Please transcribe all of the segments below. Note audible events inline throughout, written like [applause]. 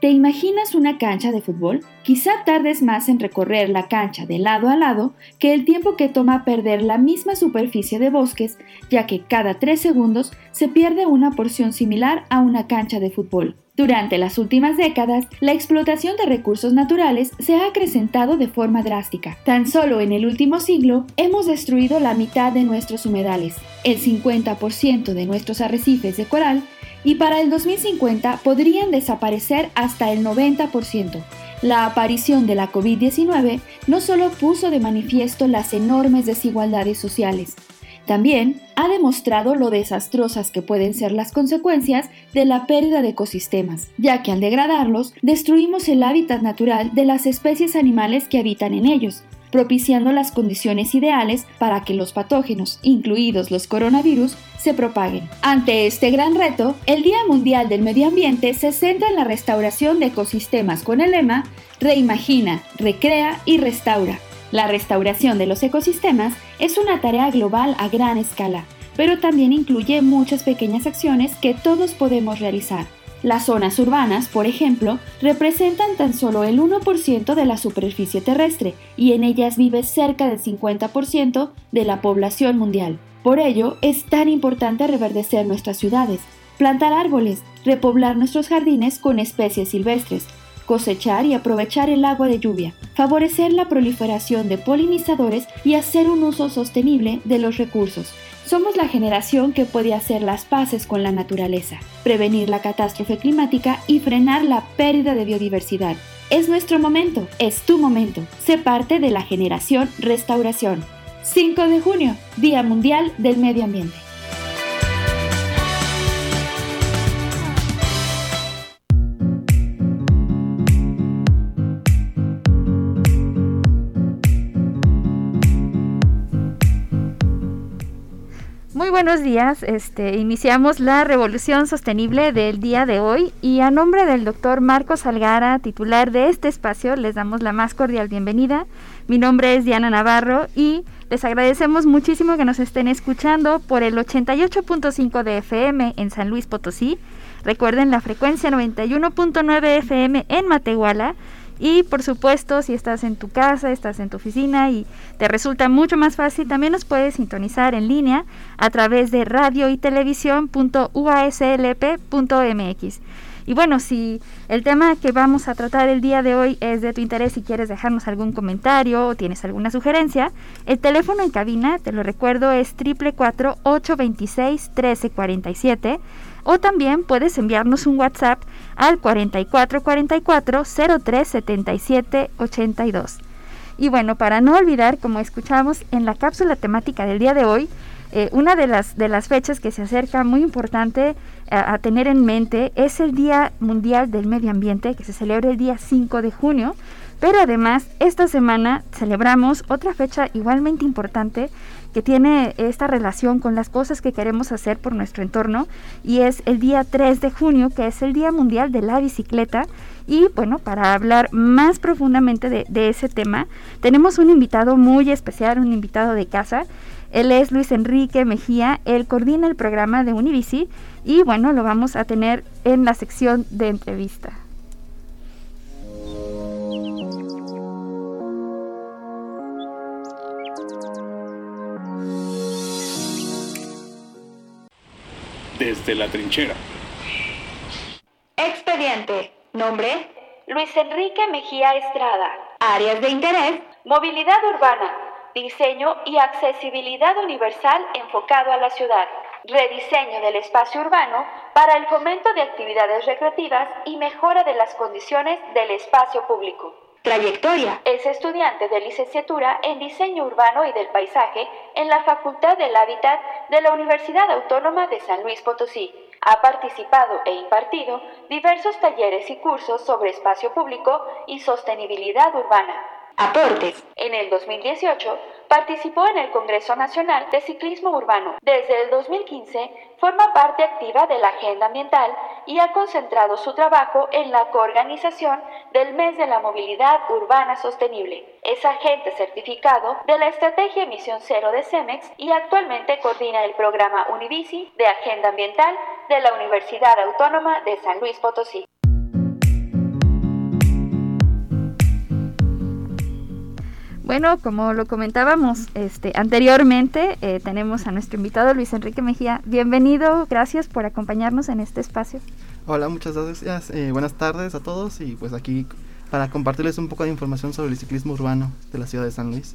¿Te imaginas una cancha de fútbol? Quizá tardes más en recorrer la cancha de lado a lado que el tiempo que toma perder la misma superficie de bosques, ya que cada tres segundos se pierde una porción similar a una cancha de fútbol. Durante las últimas décadas, la explotación de recursos naturales se ha acrecentado de forma drástica. Tan solo en el último siglo hemos destruido la mitad de nuestros humedales, el 50% de nuestros arrecifes de coral y para el 2050 podrían desaparecer hasta el 90%. La aparición de la COVID-19 no solo puso de manifiesto las enormes desigualdades sociales, también ha demostrado lo desastrosas que pueden ser las consecuencias de la pérdida de ecosistemas, ya que al degradarlos destruimos el hábitat natural de las especies animales que habitan en ellos, propiciando las condiciones ideales para que los patógenos, incluidos los coronavirus, se propaguen. Ante este gran reto, el Día Mundial del Medio Ambiente se centra en la restauración de ecosistemas con el lema Reimagina, recrea y restaura. La restauración de los ecosistemas es una tarea global a gran escala, pero también incluye muchas pequeñas acciones que todos podemos realizar. Las zonas urbanas, por ejemplo, representan tan solo el 1% de la superficie terrestre y en ellas vive cerca del 50% de la población mundial. Por ello, es tan importante reverdecer nuestras ciudades, plantar árboles, repoblar nuestros jardines con especies silvestres, cosechar y aprovechar el agua de lluvia, favorecer la proliferación de polinizadores y hacer un uso sostenible de los recursos. Somos la generación que puede hacer las paces con la naturaleza, prevenir la catástrofe climática y frenar la pérdida de biodiversidad. Es nuestro momento, es tu momento. Sé parte de la generación restauración. 5 de junio, Día Mundial del Medio Ambiente. Buenos días. Este, iniciamos la revolución sostenible del día de hoy y a nombre del doctor Marcos Algara, titular de este espacio, les damos la más cordial bienvenida. Mi nombre es Diana Navarro y les agradecemos muchísimo que nos estén escuchando por el 88.5 de FM en San Luis Potosí. Recuerden la frecuencia 91.9 FM en Matehuala y por supuesto, si estás en tu casa, estás en tu oficina y te resulta mucho más fácil, también nos puedes sintonizar en línea a través de radio y televisión.uaslp.mx. Y bueno, si el tema que vamos a tratar el día de hoy es de tu interés y quieres dejarnos algún comentario o tienes alguna sugerencia, el teléfono en cabina, te lo recuerdo, es 444-826-1347 o también puedes enviarnos un WhatsApp al 4444 0377 82. Y bueno, para no olvidar, como escuchamos en la cápsula temática del día de hoy, eh, una de las, de las fechas que se acerca muy importante a, a, tener en mente es el Día Mundial del Medio Ambiente, que se celebra el día 5 de junio. Pero además, esta semana celebramos otra fecha igualmente importante que tiene esta relación con las cosas que queremos hacer por nuestro entorno y es el día 3 de junio, que es el Día Mundial de la Bicicleta. Y bueno, para hablar más profundamente de, ese tema, tenemos un invitado muy especial, un invitado de casa. Él es Luis Enrique Mejía, él coordina el programa de Univici y bueno, lo vamos a tener en la sección de entrevista. Desde la trinchera. Expediente. Nombre. Luis Enrique Mejía Estrada. Áreas de interés. Movilidad urbana. Diseño y accesibilidad universal enfocado a la ciudad. Rediseño del espacio urbano para el fomento de actividades recreativas y mejora de las condiciones del espacio público. Trayectoria. Es estudiante de licenciatura en Diseño Urbano y del Paisaje en la Facultad del Hábitat de la Universidad Autónoma de San Luis Potosí. Ha participado e impartido diversos talleres y cursos sobre espacio público y sostenibilidad urbana. Aportes. En el 2018 participó en el Congreso Nacional de Ciclismo Urbano. Desde el 2015 forma parte activa de la agenda ambiental y ha concentrado su trabajo en la coorganización del Mes de la Movilidad Urbana Sostenible. Es agente certificado de la Estrategia Emisión Cero de CEMEX y actualmente coordina el programa Unibici de Agenda Ambiental de la Universidad Autónoma de San Luis Potosí. Bueno, como lo comentábamos este, anteriormente, eh, tenemos a nuestro invitado Luis Enrique Mejía. Bienvenido, gracias por acompañarnos en este espacio. Hola, muchas gracias. Eh, buenas tardes a todos y pues aquí para compartirles un poco de información sobre el ciclismo urbano de la ciudad de San Luis.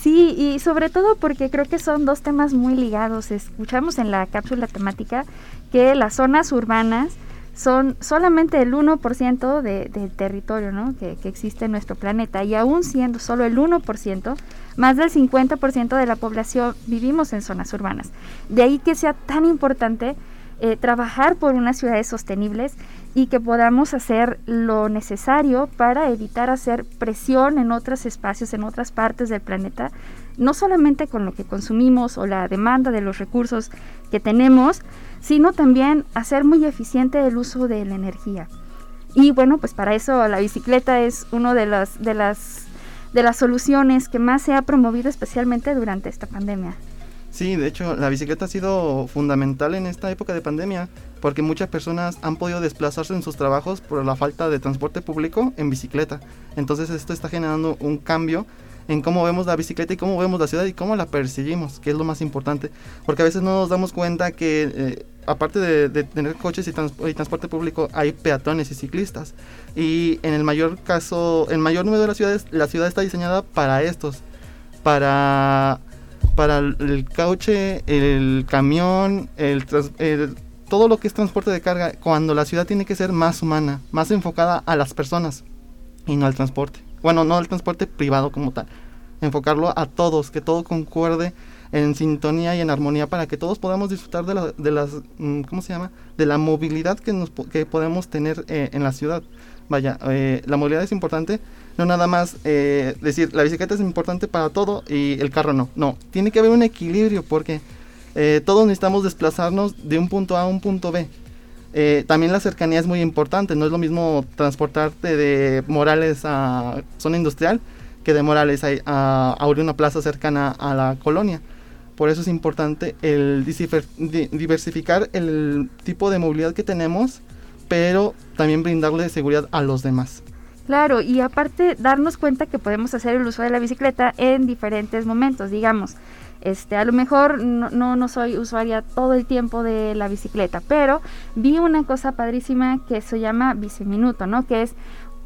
Sí, y sobre todo porque creo que son dos temas muy ligados. Escuchamos en la cápsula temática que las zonas urbanas son solamente el 1% de, del territorio ¿no? que, existe en nuestro planeta y aún siendo solo el 1%, más del 50% de la población vivimos en zonas urbanas. De ahí que sea tan importante eh, trabajar por unas ciudades sostenibles y que podamos hacer lo necesario para evitar hacer presión en otros espacios, en otras partes del planeta, no solamente con lo que consumimos o la demanda de los recursos que tenemos, sino también hacer muy eficiente el uso de la energía. Y bueno, pues para eso la bicicleta es una de las, de las, de las soluciones que más se ha promovido especialmente durante esta pandemia. Sí, de hecho, la bicicleta ha sido fundamental en esta época de pandemia porque muchas personas han podido desplazarse en sus trabajos por la falta de transporte público en bicicleta. Entonces esto está generando un cambio en cómo vemos la bicicleta y cómo vemos la ciudad y cómo la perseguimos, que es lo más importante. Porque a veces no nos damos cuenta que, eh, aparte de, tener coches y, transporte público, hay peatones y ciclistas. Y en el mayor caso, el mayor número de las ciudades, la ciudad está diseñada para estos. Para, para el coche, el camión, el, todo lo que es transporte de carga, cuando la ciudad tiene que ser más humana, más enfocada a las personas y no al transporte bueno, no el transporte privado como tal, enfocarlo a todos, que todo concuerde en sintonía y en armonía para que todos podamos disfrutar de, la, de las, mm, ¿cómo se llama? De la movilidad que, nos, que podemos tener eh, en la ciudad. Vaya, eh, la movilidad es importante, no nada más eh, decir la bicicleta es importante para todo y el carro no. No, tiene que haber un equilibrio porque todos necesitamos desplazarnos de un punto A a un punto B. Eh, también la cercanía es muy importante, no es lo mismo transportarte de Morales a zona industrial que de Morales a, a una plaza cercana a la colonia. Por eso es importante el diversificar el tipo de movilidad que tenemos, pero también brindarle seguridad a los demás. Claro, y aparte darnos cuenta que podemos hacer el uso de la bicicleta en diferentes momentos, digamos. Este, a lo mejor no, no, soy usuaria todo el tiempo de la bicicleta, pero vi una cosa padrísima que se llama biciminuto, ¿no? Que es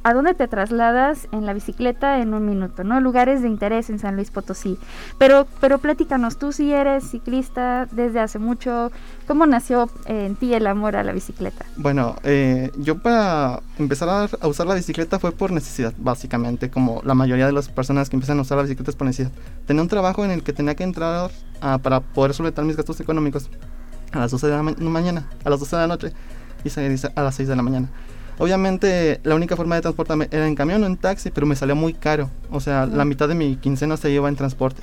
a dónde te trasladas en la bicicleta en un minuto, ¿no? Lugares de interés en San Luis Potosí. Pero, pero platícanos, tú si eres ciclista desde hace mucho, ¿cómo nació en ti el amor a la bicicleta? Bueno, eh, yo para empezar a, usar la bicicleta fue por necesidad, básicamente, como la mayoría de las personas que empiezan a usar la bicicleta es por necesidad. Tenía un trabajo en el que tenía que entrar ah, para poder solventar mis gastos económicos a las 12 de la mañana, a las 12 de la noche y salir a las 6 de la mañana. Obviamente la única forma de transportarme era en camión o en taxi, pero me salía muy caro. O sea, la mitad de mi quincena se lleva en transporte.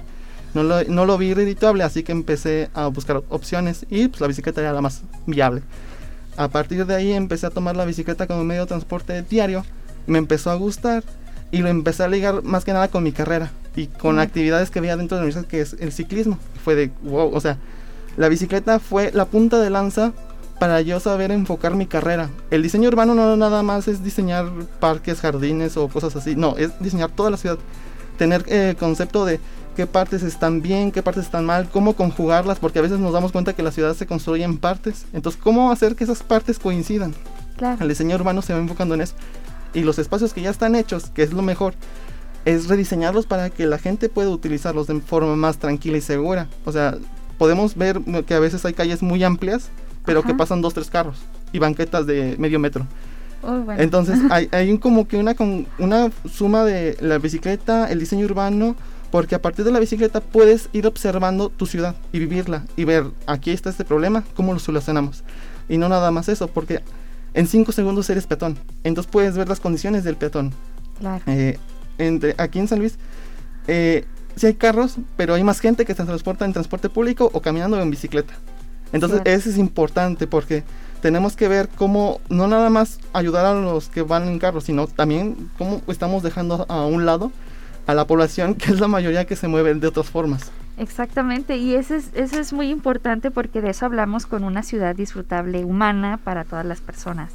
No lo, no lo vi redituable, así que empecé a buscar opciones y pues la bicicleta era la más viable. A partir de ahí empecé a tomar la bicicleta como medio de transporte diario. Me empezó a gustar y lo empecé a ligar más que nada con mi carrera y con actividades que había dentro de mi vida, que es el ciclismo. Fue de wow, o sea, la bicicleta fue la punta de lanza para yo saber enfocar mi carrera. El diseño urbano no nada más es diseñar parques, jardines o cosas así, no, es diseñar toda la ciudad. Tener el concepto de qué partes están bien, qué partes están mal, cómo conjugarlas, porque a veces nos damos cuenta que la ciudad se construye en partes. Entonces, ¿cómo hacer que esas partes coincidan? Claro. El diseño urbano se va enfocando en eso. Y los espacios que ya están hechos, que es lo mejor, es rediseñarlos para que la gente pueda utilizarlos de forma más tranquila y segura. O sea, podemos ver que a veces hay calles muy amplias pero que pasan dos, tres carros y banquetas de medio metro. Entonces [laughs] hay, hay como que una, una suma de la bicicleta, el diseño urbano, porque a partir de la bicicleta puedes ir observando tu ciudad y vivirla y ver, aquí está este problema, cómo lo solucionamos. Y no nada más eso, porque en cinco segundos eres peatón, entonces puedes ver las condiciones del peatón. Claro. Eh, entre, aquí en San Luis, eh, sí hay carros, pero hay más gente que se transporta en transporte público o caminando o en bicicleta. Entonces, eso es importante porque tenemos que ver cómo no nada más ayudar a los que van en carro, sino también cómo estamos dejando a un lado a la población, que es la mayoría que se mueve de otras formas. Exactamente, y eso es, eso es muy importante porque de eso hablamos con una ciudad disfrutable, humana para todas las personas.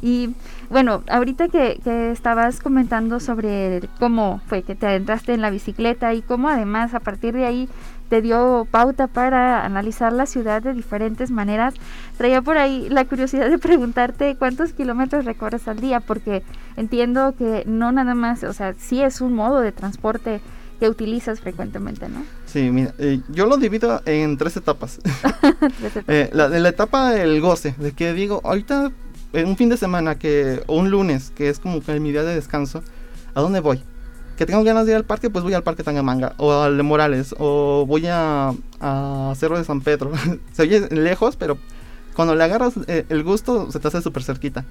Y bueno, ahorita que, que, estabas comentando sobre cómo fue que te adentraste en la bicicleta y cómo además a partir de ahí te dio pauta para analizar la ciudad de diferentes maneras, traía por ahí la curiosidad de preguntarte cuántos kilómetros recorres al día, porque entiendo que no nada más, o sea, sí es un modo de transporte que utilizas frecuentemente, ¿no? Sí, mira, eh, yo lo divido en tres etapas. [laughs] Eh, la, la, etapa del goce, de que digo, ahorita un fin de semana que, o un lunes, que es como que mi día de descanso, ¿a dónde voy? Que tengo ganas de ir al parque, pues voy al parque Tangamanga, o al de Morales, o voy a, a Cerro de San Pedro. [laughs] se oye lejos, pero cuando le agarras eh, el gusto, se te hace súper cerquita.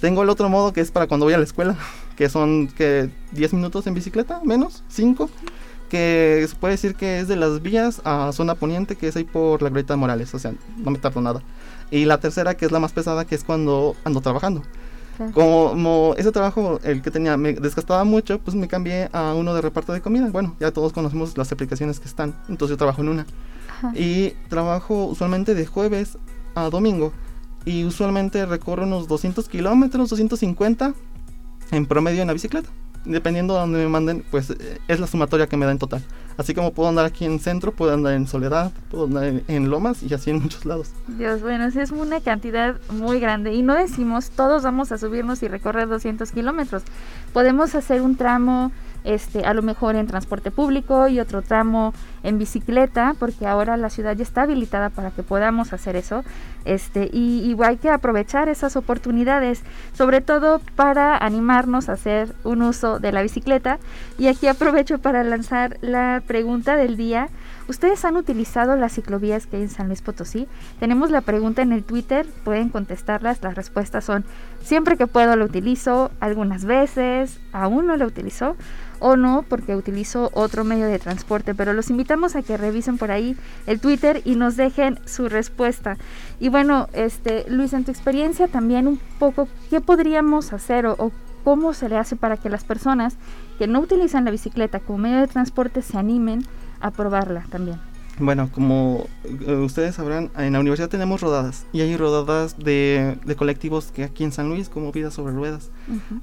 Tengo el otro modo que es para cuando voy a la escuela, [laughs] que son que 10 minutos en bicicleta, menos, 5 que se puede decir que es de las vías a zona poniente, que es ahí por la Glorieta de Morales, o sea, no me tardo nada. Y la tercera, que es la más pesada, que es cuando ando trabajando. Como ese trabajo, el que tenía, me desgastaba mucho, pues me cambié a uno de reparto de comida. Bueno, ya todos conocemos las aplicaciones que están, entonces yo trabajo en una. Y trabajo usualmente de jueves a domingo. Y usualmente recorro unos 200 kilómetros, 250 en promedio en la bicicleta dependiendo de donde me manden, pues eh, es la sumatoria que me da en total. Así como puedo andar aquí en centro, puedo andar en Soledad, puedo andar en, Lomas y así en muchos lados. Dios, bueno, es una cantidad muy grande. Y no decimos todos vamos a subirnos y recorrer 200 kilómetros. Podemos hacer un tramo este, a lo mejor en transporte público y otro tramo en bicicleta, porque ahora la ciudad ya está habilitada para que podamos hacer eso. Este, y, hay que aprovechar esas oportunidades, sobre todo para animarnos a hacer un uso de la bicicleta. Y aquí aprovecho para lanzar la pregunta del día. ¿Ustedes han utilizado las ciclovías que hay en San Luis Potosí? Tenemos la pregunta en el Twitter, pueden contestarlas. Las respuestas son siempre que puedo lo utilizo, algunas veces, aún no lo utilizo o no porque utilizo otro medio de transporte, pero los invitamos a que revisen por ahí el Twitter y nos dejen su respuesta. Y bueno, este Luis, en tu experiencia también un poco, ¿qué podríamos hacer o, cómo se le hace para que las personas que no utilizan la bicicleta como medio de transporte se animen a probarla también? Bueno, como eh, ustedes sabrán, en la universidad tenemos rodadas y hay rodadas de, colectivos que aquí en San Luis, como Vida sobre Ruedas.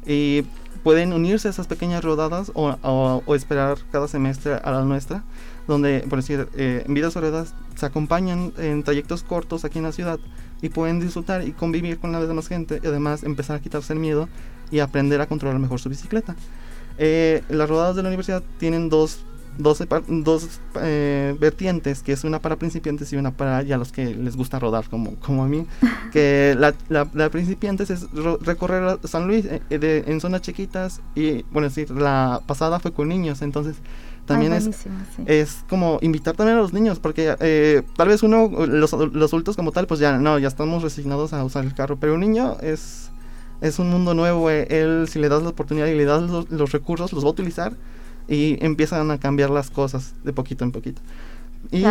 Y pueden unirse a esas pequeñas rodadas o, esperar cada semestre a la nuestra, donde, por decir, eh, en Vidas Soledad se acompañan en trayectos cortos aquí en la ciudad y pueden disfrutar y convivir con la demás gente y además empezar a quitarse el miedo y aprender a controlar mejor su bicicleta. Eh, las rodadas de la universidad tienen dos dos, dos eh, vertientes, que es una para principiantes y una para ya los que les gusta rodar, como, como a mí. [laughs] que la, la, principiantes es recorrer San Luis eh, de, en zonas chiquitas y, bueno, decir, la pasada fue con niños, entonces también es, es como invitar también a los niños, porque eh, tal vez uno, los, los adultos como tal, pues ya no, ya estamos resignados a usar el carro, pero un niño es, es un mundo nuevo, él si le das la oportunidad y le das los, los recursos, los va a utilizar y empiezan a cambiar las cosas de poquito en poquito. Y,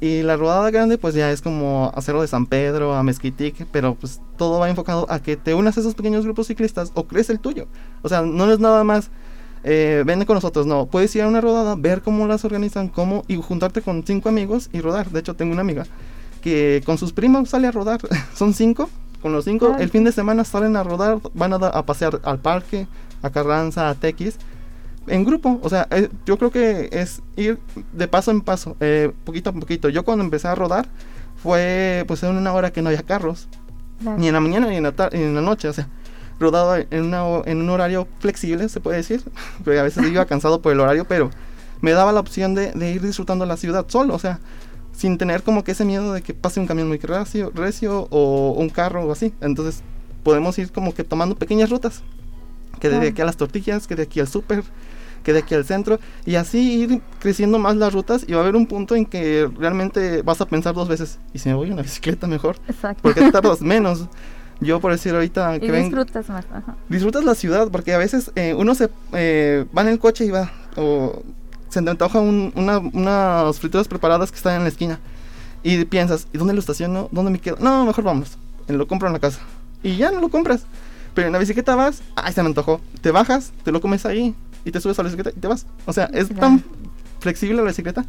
y la rodada grande pues ya es como hacerlo de San Pedro a Mezquitic, pero pues todo va enfocado a que te unas a esos pequeños grupos ciclistas o crees el tuyo. O sea, no es nada más eh, ven con nosotros, no, puedes ir a una rodada, ver cómo las organizan, cómo y juntarte con cinco amigos y rodar. De hecho, tengo una amiga que con sus primos sale a rodar, [laughs] son cinco, con los cinco el fin de semana salen a rodar, van a, a pasear al parque, a Carranza, a Tequis en grupo. O sea, eh, yo creo que es ir de paso en paso, eh, poquito a poquito. Yo cuando empecé a rodar fue pues en una hora que no había carros, ni en la mañana ni en la, ni en la noche. O sea, rodado en, una, en un horario flexible, se puede decir. [laughs] Porque a veces iba cansado por el horario, pero me daba la opción de, de, ir disfrutando la ciudad solo. O sea, sin tener como que ese miedo de que pase un camión muy recio, recio o un carro o así. Entonces podemos ir como que tomando pequeñas rutas. Que de aquí a las tortillas, que de aquí al súper, que de aquí al centro y así ir creciendo más las rutas y va a haber un punto en que realmente vas a pensar dos veces, ¿y si me voy en una bicicleta mejor? Exacto. Porque [laughs] tardas menos. Yo por decir ahorita que disfrutas más. Disfrutas la ciudad porque a veces eh, uno se eh, va en el coche y va o se te antoja una, unas frituras preparadas que están en la esquina y piensas, ¿y dónde lo estaciono? ¿Dónde me quedo? No, mejor vamos. Lo compro en la casa. Y ya no lo compras. Pero en la bicicleta vas, ay, se me antojó. Te bajas, te lo comes ahí y te subes a la bicicleta y te vas. O sea, es tan flexible la bicicleta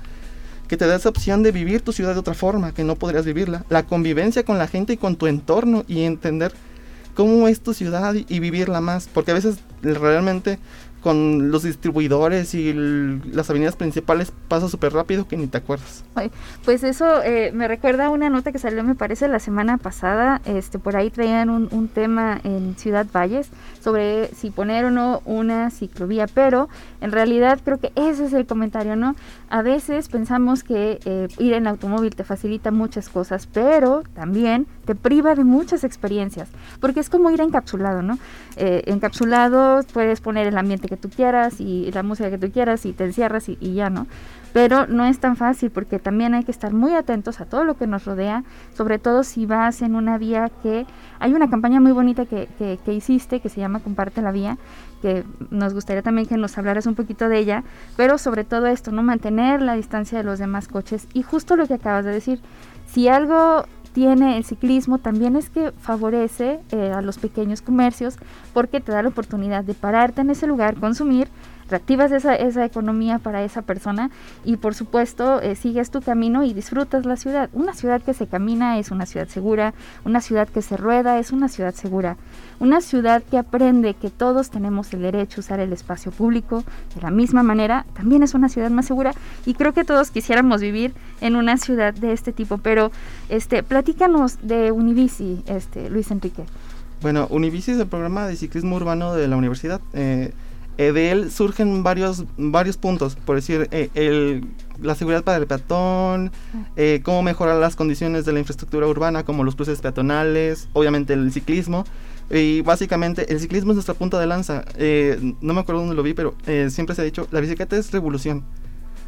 que te da esa opción de vivir tu ciudad de otra forma, que no podrías vivirla. La convivencia con la gente y con tu entorno y entender cómo es tu ciudad y, vivirla más. Porque a veces realmente con los distribuidores y las avenidas principales pasa súper rápido que ni te acuerdas. Pues eso eh, me recuerda una nota que salió, me parece, la semana pasada. Este, por ahí traían un, un, tema en Ciudad Valles sobre si poner o no una ciclovía, pero en realidad creo que ese es el comentario, ¿no? A veces pensamos que eh, ir en automóvil te facilita muchas cosas, pero también te priva de muchas experiencias, porque es como ir encapsulado, ¿no? Eh, encapsulado puedes poner el ambiente que tú quieras y la música que tú quieras y te encierras y, ya, ¿no? Pero no es tan fácil porque también hay que estar muy atentos a todo lo que nos rodea, sobre todo si vas en una vía que... Hay una campaña muy bonita que, que, hiciste que se llama Comparte la Vía, que nos gustaría también que nos hablaras un poquito de ella, pero sobre todo esto, ¿no? Mantener la distancia de los demás coches y justo lo que acabas de decir, si algo tiene el ciclismo también es que favorece eh, a los pequeños comercios porque te da la oportunidad de pararte en ese lugar, consumir reactivas esa, esa economía para esa persona y por supuesto eh, sigues tu camino y disfrutas la ciudad. Una ciudad que se camina es una ciudad segura, una ciudad que se rueda es una ciudad segura, una ciudad que aprende que todos tenemos el derecho a usar el espacio público de la misma manera, también es una ciudad más segura y creo que todos quisiéramos vivir en una ciudad de este tipo, pero este platícanos de Univici, este Luis Enrique. Bueno, Univici es el programa de ciclismo urbano de la universidad. Eh, eh, de él surgen varios, varios puntos, por decir, eh, el, la seguridad para el peatón, eh, cómo mejorar las condiciones de la infraestructura urbana, como los cruces peatonales, obviamente el ciclismo. Y básicamente el ciclismo es nuestra punta de lanza. no me acuerdo dónde lo vi, pero siempre se ha dicho, la bicicleta es revolución.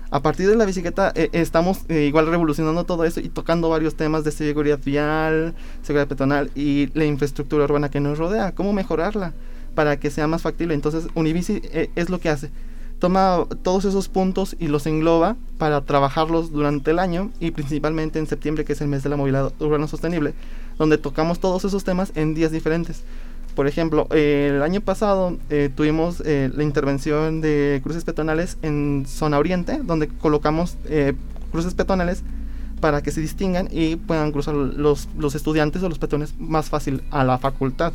A partir de la bicicleta estamos igual revolucionando todo eso y tocando varios temas de seguridad vial, seguridad peatonal y la infraestructura urbana que nos rodea, cómo mejorarla para que sea más factible. Entonces Univici eh, es lo que hace. Toma todos esos puntos y los engloba para trabajarlos durante el año y principalmente en septiembre, que es el mes de la movilidad urbana sostenible, donde tocamos todos esos temas en días diferentes. Por ejemplo, el año pasado eh, tuvimos eh, la intervención de cruces peatonales en zona oriente, donde colocamos cruces peatonales para que se distingan y puedan cruzar los, los estudiantes o los peatones más fácil a la facultad.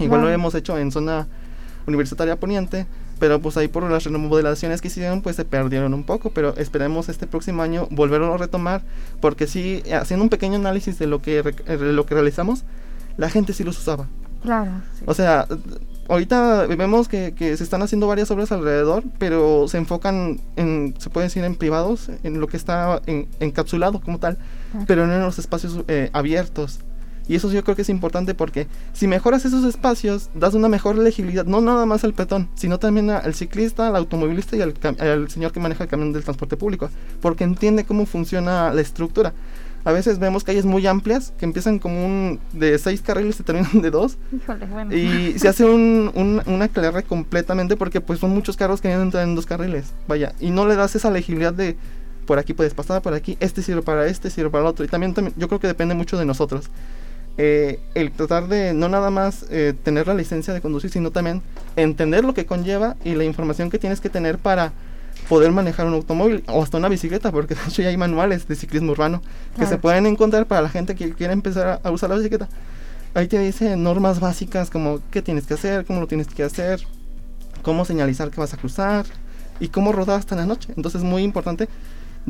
Igual lo hemos hecho en zona universitaria poniente, pero pues ahí por las remodelaciones que hicieron pues se perdieron un poco, pero esperemos este próximo año volverlo a retomar, porque sí, haciendo un pequeño análisis de lo que, lo que realizamos, la gente sí los usaba. Claro. O sea, ahorita vemos que, que, se están haciendo varias obras alrededor, pero se enfocan en, se puede decir, en privados, en lo que está encapsulado como tal, pero no en los espacios eh, abiertos. Y eso yo creo que es importante porque si mejoras esos espacios, das una mejor legibilidad, no nada más al petón, sino también al ciclista, al automovilista y al, señor que maneja el camión del transporte público, porque entiende cómo funciona la estructura. A veces vemos calles muy amplias que empiezan como un de seis carriles y terminan de dos. Híjole, bueno. Y se hace un, un, una clara completamente porque pues son muchos carros que entrar en dos carriles. Vaya, y no le das esa legibilidad de por aquí puedes pasar, por aquí, este sirve para este, sirve para el otro. Y también, también yo creo que depende mucho de nosotros. Eh, el tratar de no nada más eh, tener la licencia de conducir, sino también entender lo que conlleva y la información que tienes que tener para poder manejar un automóvil o hasta una bicicleta, porque de hecho ya hay manuales de ciclismo urbano que se pueden encontrar para la gente que quiere empezar a, usar la bicicleta. Ahí te dice normas básicas como qué tienes que hacer, cómo lo tienes que hacer, cómo señalizar que vas a cruzar y cómo rodar hasta la noche. Entonces es muy importante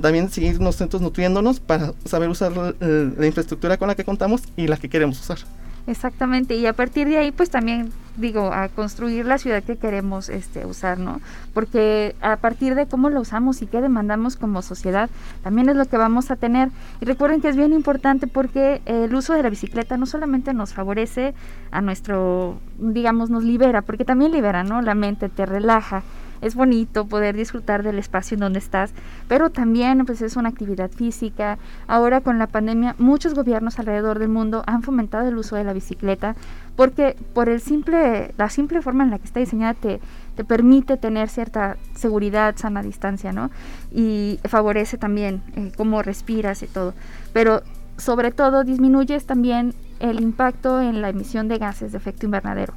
también seguir nosotros nutriéndonos para saber usar la, infraestructura con la que contamos y la que queremos usar. Exactamente, y a partir de ahí pues también digo, a construir la ciudad que queremos este, usar, ¿no? Porque a partir de cómo lo usamos y qué demandamos como sociedad, también es lo que vamos a tener. Y recuerden que es bien importante porque el uso de la bicicleta no solamente nos favorece a nuestro, digamos, nos libera, porque también libera, ¿no? La mente, te relaja, es bonito poder disfrutar del espacio en donde estás, pero también pues es una actividad física. Ahora con la pandemia muchos gobiernos alrededor del mundo han fomentado el uso de la bicicleta porque por el simple la simple forma en la que está diseñada te, te permite tener cierta seguridad, sana distancia, ¿no? Y favorece también eh, cómo respiras y todo. Pero sobre todo disminuyes también el impacto en la emisión de gases de efecto invernadero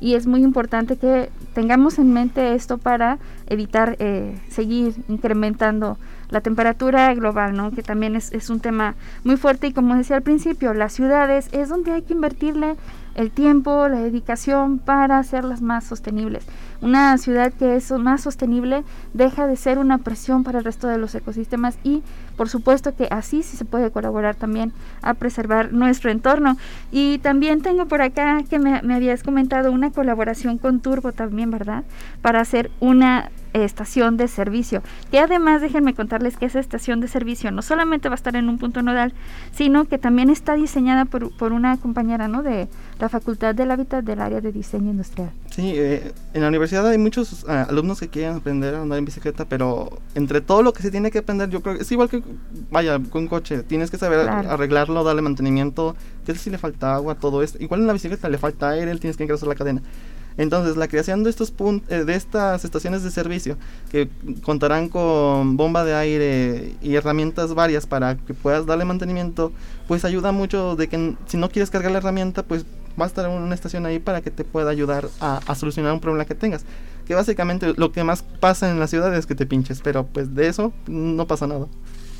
y es muy importante que tengamos en mente esto para evitar eh, seguir incrementando la temperatura global, ¿no? que también es, es, un tema muy fuerte y como decía al principio, las ciudades es donde hay que invertirle el tiempo, la dedicación para hacerlas más sostenibles. Una ciudad que es más sostenible deja de ser una presión para el resto de los ecosistemas y por supuesto que así sí se puede colaborar también a preservar nuestro entorno. Y también tengo por acá que me, me habías comentado una colaboración con Turbo también, ¿verdad? Para hacer una estación de servicio, que además déjenme contarles que esa estación de servicio no solamente va a estar en un punto nodal, sino que también está diseñada por, por una compañera ¿no? de la Facultad del Hábitat del área de diseño industrial. Sí, eh, en la universidad hay muchos uh, alumnos que quieren aprender a andar en bicicleta, pero entre todo lo que se tiene que aprender, yo creo que es igual que, vaya, con un coche, tienes que saber claro. arreglarlo, darle mantenimiento, que si le falta agua, todo esto. Igual en la bicicleta le falta aire, tienes que engrasar la cadena. Entonces, la creación de estos eh, de estas estaciones de servicio que contarán con bomba de aire y herramientas varias para que puedas darle mantenimiento, pues ayuda mucho de que si no quieres cargar la herramienta, pues va a estar una estación ahí para que te pueda ayudar a, a solucionar un problema que tengas. Que básicamente lo que más pasa en la ciudad es que te pinches, pero pues de eso no pasa nada.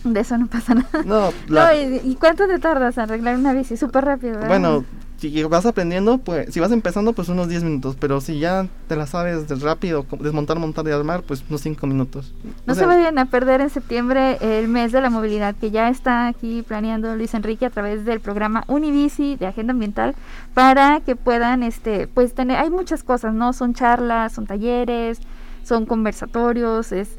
De eso no pasa nada. No, [laughs] la... no ¿y, ¿y, cuánto te tardas en arreglar una bici? Súper rápido. ¿verdad? Bueno, si vas aprendiendo, pues si vas empezando, pues unos 10 minutos, pero si ya te la sabes rápido, desmontar, montar y armar, pues unos 5 minutos. No o sea, se vayan a perder en septiembre el mes de la movilidad que ya está aquí planeando Luis Enrique a través del programa Unibici de Agenda Ambiental para que puedan, este, pues tener, hay muchas cosas, ¿no? Son charlas, son talleres, son conversatorios, es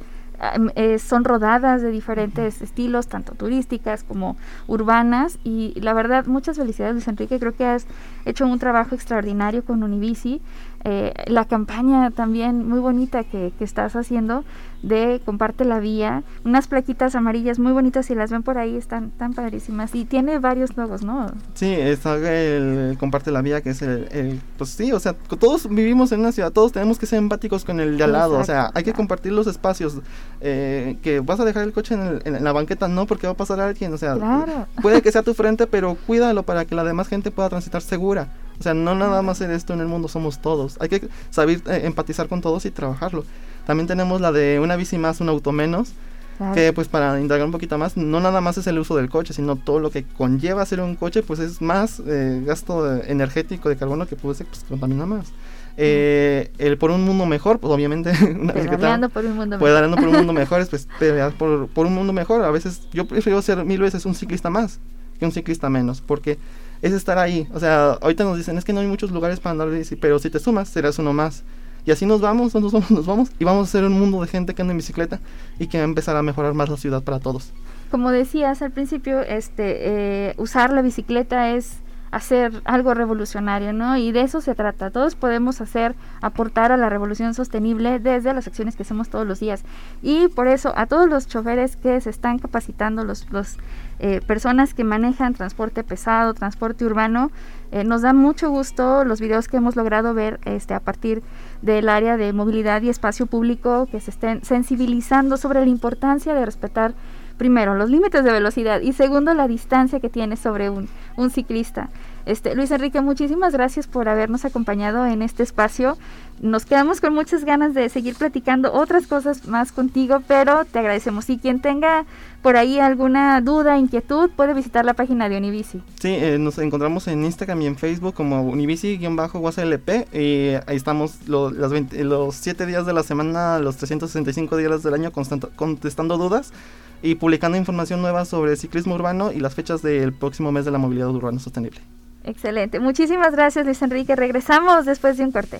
eh, son rodadas de diferentes estilos, tanto turísticas como urbanas. Y la verdad, muchas felicidades Luis Enrique, creo que has hecho un trabajo extraordinario con Unibici. Eh, la campaña también muy bonita que, que, estás haciendo de Comparte la Vía, unas plaquitas amarillas muy bonitas, si las ven por ahí están tan padrísimas y tiene varios nuevos, ¿no? Sí, está el, Comparte la Vía, que es el, el, pues sí, o sea, todos vivimos en una ciudad, todos tenemos que ser empáticos con el de al lado, Exacto, o sea, hay que compartir los espacios, eh, que vas a dejar el coche en, el, en, la banqueta, no, porque va a pasar alguien, o sea, claro. puede que sea tu frente, pero cuídalo para que la demás gente pueda transitar segura. O sea, no nada más en esto en el mundo somos todos. Hay que saber eh, empatizar con todos y trabajarlo. También tenemos la de una bici más, un auto menos. Claro. Que pues para indagar un poquito más, no nada más es el uso del coche, sino todo lo que conlleva hacer un coche, pues es más eh, gasto energético de carbono que puede ser, pues contamina más. Eh, el por un mundo mejor, pues obviamente [laughs] una pedaleando por un mundo mejor. Pedaleando por un mundo [laughs] mejor es pues pelear por, por un mundo mejor. A veces yo prefiero ser mil veces un ciclista más que un ciclista menos, porque es estar ahí. O sea, ahorita nos dicen, es que no hay muchos lugares para andar bici, pero si te sumas, serás uno más. Y así nos vamos, nos vamos, [laughs] nos vamos, y vamos a ser un mundo de gente que anda en bicicleta y que va a empezar a mejorar más la ciudad para todos. Como decías al principio, este, eh, usar la bicicleta es hacer algo revolucionario, ¿no? Y de eso se trata. Todos podemos hacer, aportar a la revolución sostenible desde las acciones que hacemos todos los días. Y por eso a todos los choferes que se están capacitando, los, los eh, personas que manejan transporte pesado, transporte urbano, eh, nos da mucho gusto los videos que hemos logrado ver este, a partir del área de movilidad y espacio público, que se estén sensibilizando sobre la importancia de respetar primero, los límites de velocidad y segundo, la distancia que tiene sobre un, un ciclista. Este, Luis Enrique, muchísimas gracias por habernos acompañado en este espacio. Nos quedamos con muchas ganas de seguir platicando otras cosas más contigo, pero te agradecemos. Y quien tenga por ahí alguna duda, inquietud, puede visitar la página de Unibici. Sí, eh, nos encontramos en Instagram y en Facebook como Unibici-UASLP y ahí estamos lo, las 20, los 7 días de la semana, los 365 días del año contestando dudas y publicando información nueva sobre ciclismo urbano y las fechas del próximo mes de la movilidad urbana sostenible. Excelente. Muchísimas gracias, Luis Enrique. Regresamos después de un corte.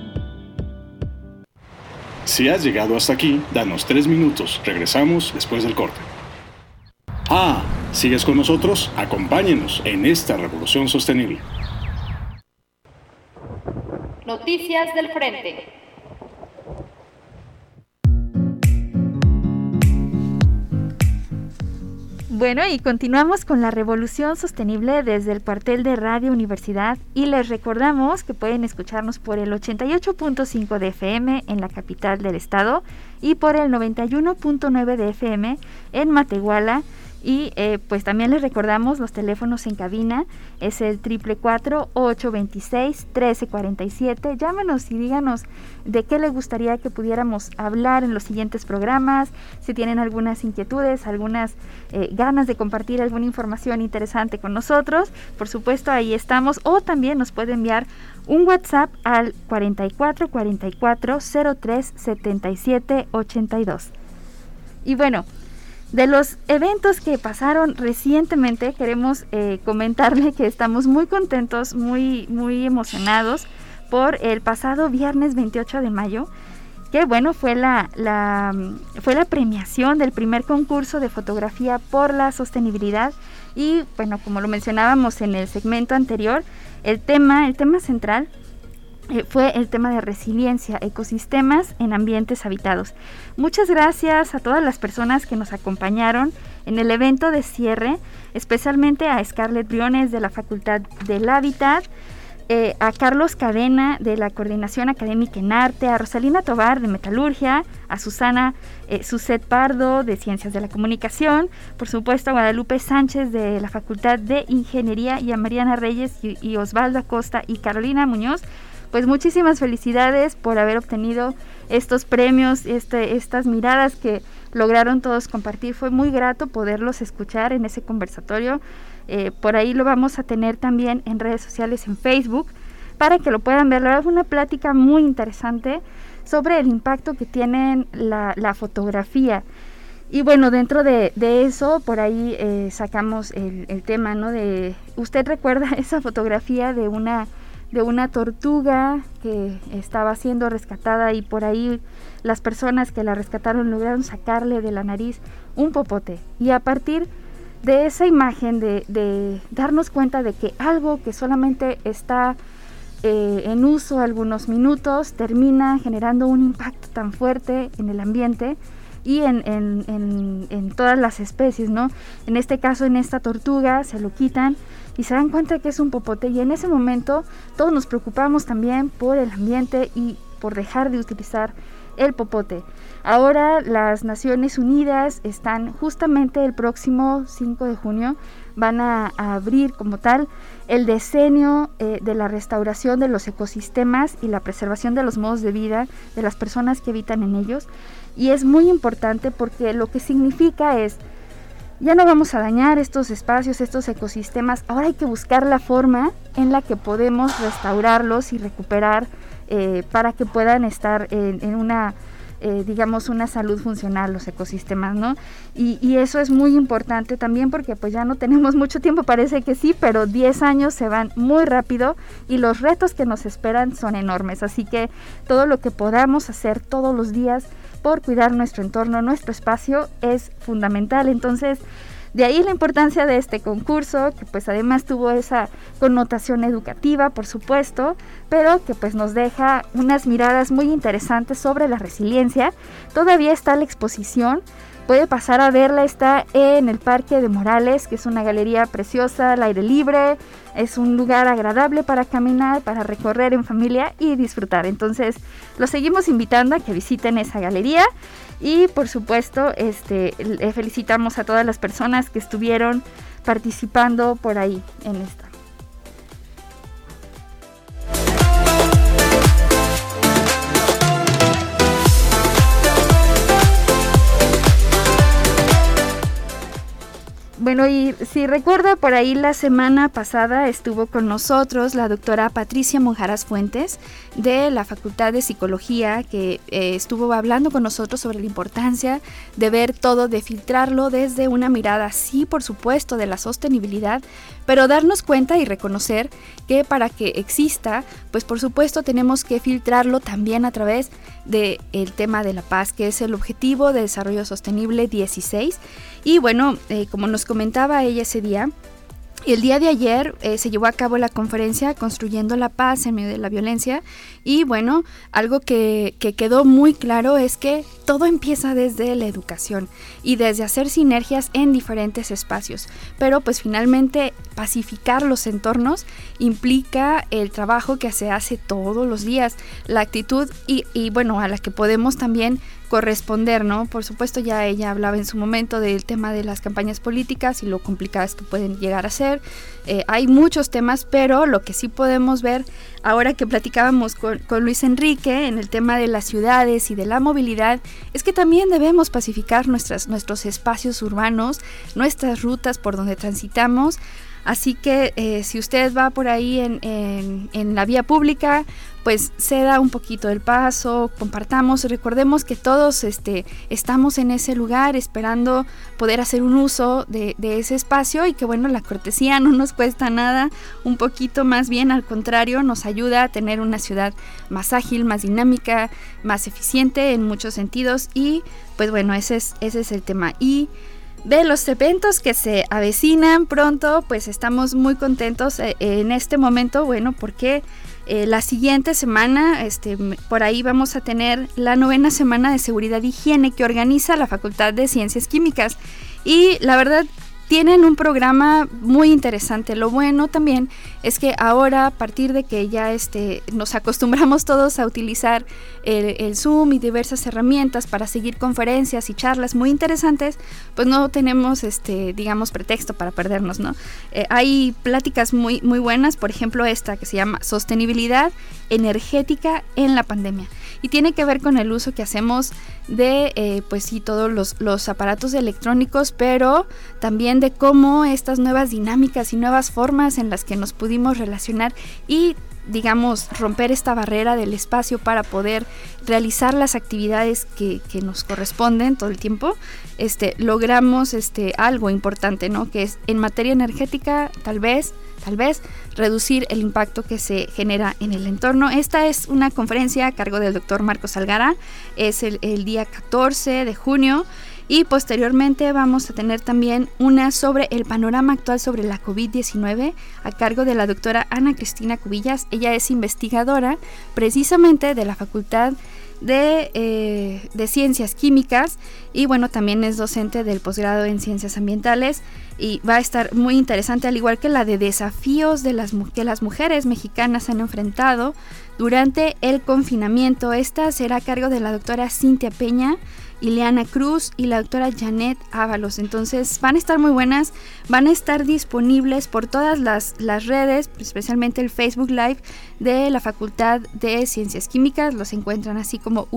Si has llegado hasta aquí, danos tres minutos. Regresamos después del corte. Ah, ¿sigues con nosotros? Acompáñenos en esta revolución sostenible. Noticias del Frente. Bueno, y continuamos con la revolución sostenible desde el cuartel de Radio Universidad. Y les recordamos que pueden escucharnos por el 88.5 de FM en la capital del estado y por el 91.9 de FM en Matehuala y eh, pues también les recordamos los teléfonos en cabina, es el 444-826-1347. Llámenos y díganos de qué les gustaría que pudiéramos hablar en los siguientes programas, si tienen algunas inquietudes, algunas eh, ganas de compartir alguna información interesante con nosotros. Por supuesto, ahí estamos. O también nos puede enviar un WhatsApp al 4444 03 77 82. Y bueno, de los eventos que pasaron recientemente, queremos eh, comentarle que estamos muy contentos, muy, muy emocionados por el pasado viernes 28 de mayo, que bueno, fue la, la, fue la premiación del primer concurso de fotografía por la sostenibilidad. Y bueno, como lo mencionábamos en el segmento anterior, el tema, el tema central fue el tema de resiliencia, ecosistemas en ambientes habitados. Muchas gracias a todas las personas que nos acompañaron en el evento de cierre, especialmente a Scarlett Briones de la Facultad del Hábitat, eh, a Carlos Cadena de la Coordinación Académica en Arte, a Rosalina Tobar de Metalurgia, a Susana eh, Suset Pardo de Ciencias de la Comunicación, por supuesto a Guadalupe Sánchez de la Facultad de Ingeniería y a Mariana Reyes y Osvaldo Acosta y Carolina Muñoz pues muchísimas felicidades por haber obtenido estos premios, este, estas miradas que lograron todos compartir. Fue muy grato poderlos escuchar en ese conversatorio. Eh, por ahí lo vamos a tener también en redes sociales, en Facebook, para que lo puedan ver. La verdad una plática muy interesante sobre el impacto que tiene la, fotografía. Y bueno, dentro de, eso, por ahí eh, sacamos el, el, tema, ¿no? De, ¿usted recuerda [laughs] esa fotografía de una de una tortuga que estaba siendo rescatada y por ahí las personas que la rescataron lograron sacarle de la nariz un popote. Y a partir de esa imagen, de, darnos cuenta de que algo que solamente está eh, en uso algunos minutos termina generando un impacto tan fuerte en el ambiente y en, en, en, todas las especies, ¿no? En este caso, en esta tortuga, se lo quitan y se dan cuenta que es un popote y en ese momento todos nos preocupamos también por el ambiente y por dejar de utilizar el popote. Ahora las Naciones Unidas están justamente el próximo 5 de junio, van a, abrir como tal el decenio eh, de la restauración de los ecosistemas y la preservación de los modos de vida de las personas que habitan en ellos. Y es muy importante porque lo que significa es ya no vamos a dañar estos espacios, estos ecosistemas. Ahora hay que buscar la forma en la que podemos restaurarlos y recuperar eh, para que puedan estar en, una, eh, digamos, una salud funcional los ecosistemas, ¿no? Y, y, eso es muy importante también porque pues ya no tenemos [laughs] mucho tiempo, parece que sí, pero 10 años se van muy rápido y los retos que nos esperan son enormes. Así que todo lo que podamos hacer todos los días por cuidar nuestro entorno, nuestro espacio, es fundamental. Entonces, de ahí la importancia de este concurso, que pues además tuvo esa connotación educativa, por supuesto, pero que pues nos deja unas miradas muy interesantes sobre la resiliencia. Todavía está la exposición puede pasar a verla, está en el Parque de Morales, que es una galería preciosa, al aire libre, es un lugar agradable para caminar, para recorrer en familia y disfrutar. Entonces, los seguimos invitando a que visiten esa galería y por supuesto, este, felicitamos a todas las personas que estuvieron participando por ahí en esta. Bueno, y si recuerda, por ahí la semana pasada estuvo con nosotros la doctora Patricia Monjaras Fuentes de la Facultad de Psicología, que eh, estuvo hablando con nosotros sobre la importancia de ver todo, de filtrarlo desde una mirada, sí, por supuesto, de la sostenibilidad, pero darnos cuenta y reconocer que para que exista, pues por supuesto tenemos que filtrarlo también a través del tema de la paz, que es el objetivo de desarrollo sostenible 16 y bueno, eh, como nos comentaba ella ese día, el día de ayer eh, se llevó a cabo la conferencia Construyendo la Paz en medio de la violencia. Y bueno, algo que, que, quedó muy claro es que todo empieza desde la educación y desde hacer sinergias en diferentes espacios, pero pues finalmente pacificar los entornos implica el trabajo que se hace todos los días, la actitud y bueno, a la que podemos también corresponder, ¿no? Por supuesto ya ella hablaba en su momento del tema de las campañas políticas y lo complicadas que pueden llegar a ser. Eh, hay muchos temas, pero lo que sí podemos ver ahora que platicábamos con, Luis Enrique en el tema de las ciudades y de la movilidad, es que también debemos pacificar nuestras, nuestros espacios urbanos, nuestras rutas por donde transitamos Así que eh, si usted va por ahí en, en, la vía pública, pues ceda un poquito el paso, compartamos, recordemos que todos este, estamos en ese lugar esperando poder hacer un uso de, de, ese espacio y que bueno, la cortesía no nos cuesta nada, un poquito más bien al contrario, nos ayuda a tener una ciudad más ágil, más dinámica, más eficiente en muchos sentidos y pues bueno, ese es, ese es el tema. Y de los eventos que se avecinan pronto, pues estamos muy contentos eh, en este momento, bueno, porque eh, la siguiente semana, este, por ahí vamos a tener la novena semana de seguridad y higiene que organiza la Facultad de Ciencias Químicas. Y la verdad, tienen un programa muy interesante. Lo bueno también es que ahora, a partir de que ya este, nos acostumbramos todos a utilizar el, Zoom y diversas herramientas para seguir conferencias y charlas muy interesantes, pues no tenemos, este, digamos, pretexto para perdernos, ¿no? Eh, hay pláticas muy, muy buenas, por ejemplo, esta que se llama Sostenibilidad energética en la pandemia y tiene que ver con el uso que hacemos de, eh, pues sí, todos los, los aparatos electrónicos, pero también de cómo estas nuevas dinámicas y nuevas formas en las que nos pudimos relacionar y digamos, romper esta barrera del espacio para poder realizar las actividades que, que, nos corresponden todo el tiempo, este, logramos este, algo importante, ¿no? Que es en materia energética, tal vez, tal vez, reducir el impacto que se genera en el entorno. Esta es una conferencia a cargo del doctor Marcos Algara, es el, el día 14 de junio. Y posteriormente vamos a tener también una sobre el panorama actual sobre la COVID-19 a cargo de la doctora Ana Cristina Cubillas. Ella es investigadora precisamente de la Facultad de, eh, de, Ciencias Químicas y bueno, también es docente del posgrado en Ciencias Ambientales y va a estar muy interesante, al igual que la de desafíos de las, que las mujeres mexicanas han enfrentado durante el confinamiento. Esta será a cargo de la doctora Cintia Peña. Ileana Cruz y la doctora Janet Ábalos. Entonces van a estar muy buenas, van a estar disponibles por todas las, las redes, especialmente el Facebook Live de la Facultad de Ciencias Químicas. Los encuentran así como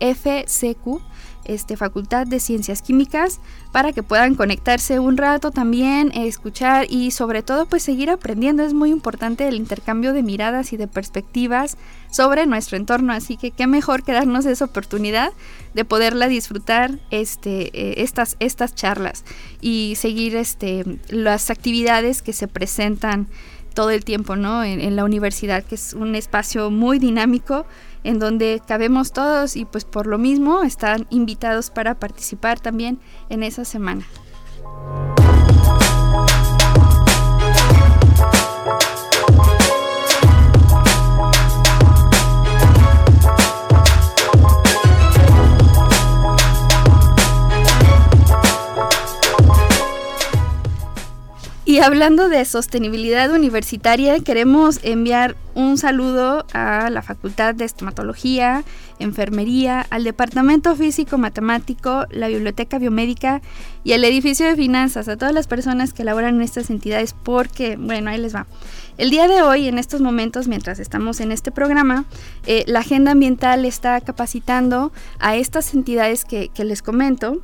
uaslp.fcq este, Facultad de Ciencias Químicas para que puedan conectarse un rato también, escuchar y sobre todo pues seguir aprendiendo. Es muy importante el intercambio de miradas y de perspectivas sobre nuestro entorno, así que qué mejor que darnos esa oportunidad de poderla disfrutar este, eh, estas, estas charlas y seguir este, las actividades que se presentan todo el tiempo ¿no? en la universidad, que es un espacio muy dinámico en donde cabemos todos y pues por lo mismo están invitados para participar también en esa semana. Y hablando de sostenibilidad universitaria, queremos enviar un saludo a la Facultad de Estomatología, Enfermería, al Departamento Físico Matemático, la Biblioteca Biomédica y al edificio de finanzas, a todas las personas que laboran en estas entidades, porque, bueno, ahí les va. El día de hoy, en estos momentos, mientras estamos en este programa, eh, la Agenda Ambiental está capacitando a estas entidades que, que les comento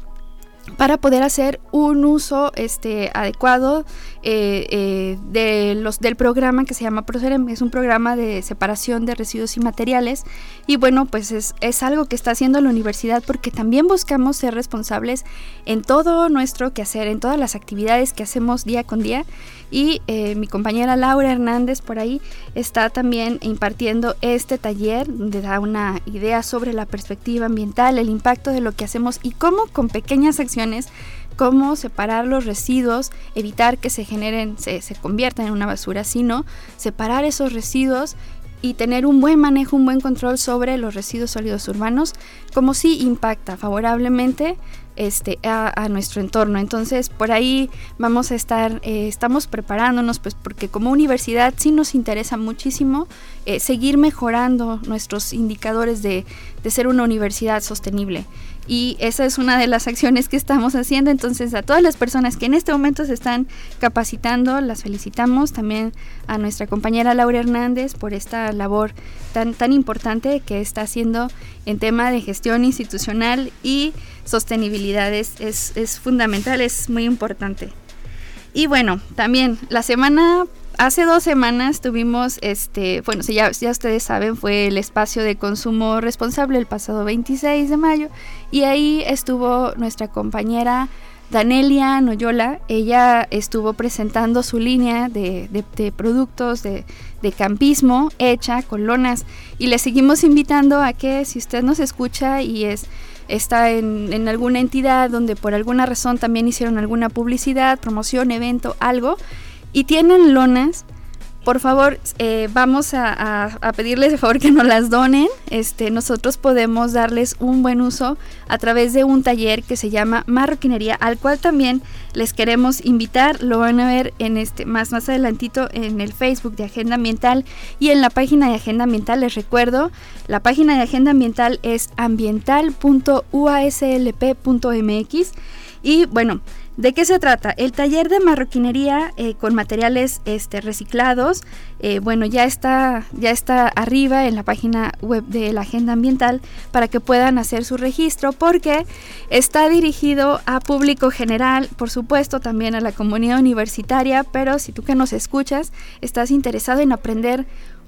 para poder hacer un uso este, adecuado eh, eh, de los, del programa que se llama Procerem. Es un programa de separación de residuos y materiales. Y bueno, pues es, es, algo que está haciendo la universidad porque también buscamos ser responsables en todo nuestro quehacer, en todas las actividades que hacemos día con día. Y eh, mi compañera Laura Hernández por ahí está también impartiendo este taller donde da una idea sobre la perspectiva ambiental, el impacto de lo que hacemos y cómo con pequeñas acciones cómo separar los residuos, evitar que se generen, se, conviertan en una basura, sino separar esos residuos y tener un buen manejo, un buen control sobre los residuos sólidos urbanos, como si impacta favorablemente este, a, nuestro entorno. Entonces, por ahí vamos a estar, eh, estamos preparándonos, pues porque como universidad sí nos interesa muchísimo eh, seguir mejorando nuestros indicadores de ser una universidad sostenible y esa es una de las acciones que estamos haciendo. Entonces a todas las personas que en este momento se están capacitando, las felicitamos. También a nuestra compañera Laura Hernández por esta labor tan, tan importante que está haciendo en tema de gestión institucional y sostenibilidad. Es, es fundamental, es muy importante. Y bueno, también la semana hace dos semanas tuvimos, este, bueno, ya, ya ustedes saben, fue el espacio de consumo responsable el pasado 26 de mayo y ahí estuvo nuestra compañera Danelia Noyola. Ella estuvo presentando su línea de, productos de, campismo hecha con lonas y le seguimos invitando a que si usted nos escucha y es está en, en, alguna entidad donde por alguna razón también hicieron alguna publicidad, promoción, evento, algo, y tienen lonas, por favor, eh, vamos a, pedirles de favor que nos las donen. Este, nosotros podemos darles un buen uso a través de un taller que se llama Marroquinería, al cual también les queremos invitar. Lo van a ver en este más más adelantito en el Facebook de Agenda Ambiental y en la página de Agenda Ambiental. Les recuerdo, la página de Agenda Ambiental es ambiental.uaslp.mx y bueno. ¿De qué se trata? El taller de marroquinería eh, con materiales este, reciclados, eh, bueno, ya está, ya está arriba en la página web de la Agenda Ambiental para que puedan hacer su registro porque está dirigido a público general, por supuesto también a la comunidad universitaria, pero si tú que nos escuchas estás interesado en aprender